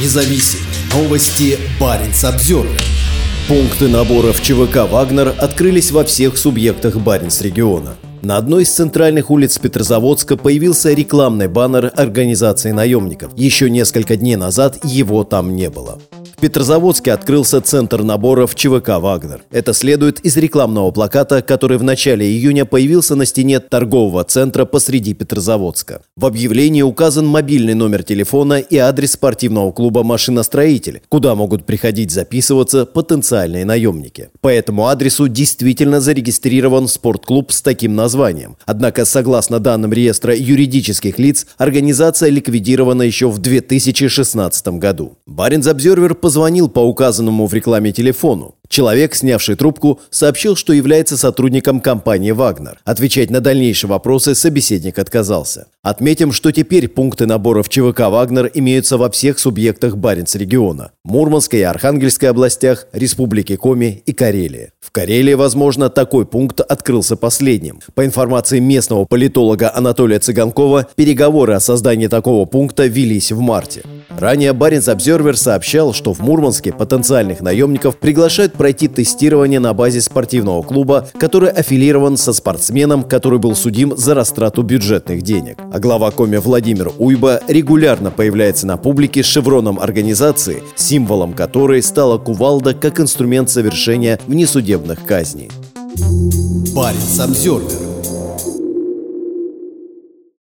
независим. Новости Баренц Обзервер. Пункты набора в ЧВК «Вагнер» открылись во всех субъектах Баренц региона. На одной из центральных улиц Петрозаводска появился рекламный баннер организации наемников. Еще несколько дней назад его там не было. В Петрозаводске открылся центр набора в ЧВК «Вагнер». Это следует из рекламного плаката, который в начале июня появился на стене торгового центра посреди Петрозаводска. В объявлении указан мобильный номер телефона и адрес спортивного клуба «Машиностроитель», куда могут приходить записываться потенциальные наемники. По этому адресу действительно зарегистрирован спортклуб с таким названием. Однако, согласно данным реестра юридических лиц, организация ликвидирована еще в 2016 году. Баренц Обзервер позвонил по указанному в рекламе телефону. Человек, снявший трубку, сообщил, что является сотрудником компании «Вагнер». Отвечать на дальнейшие вопросы собеседник отказался. Отметим, что теперь пункты набора в ЧВК «Вагнер» имеются во всех субъектах Баренц-региона – Мурманской и Архангельской областях, Республике Коми и Карелии. В Карелии, возможно, такой пункт открылся последним. По информации местного политолога Анатолия Цыганкова, переговоры о создании такого пункта велись в марте. Ранее Баренц Обзервер сообщал, что в Мурманске потенциальных наемников приглашают пройти тестирование на базе спортивного клуба, который аффилирован со спортсменом, который был судим за растрату бюджетных денег. А глава Коми Владимир Уйба регулярно появляется на публике с шевроном организации, символом которой стала кувалда как инструмент совершения внесудебных казней. Баренц Обзервер.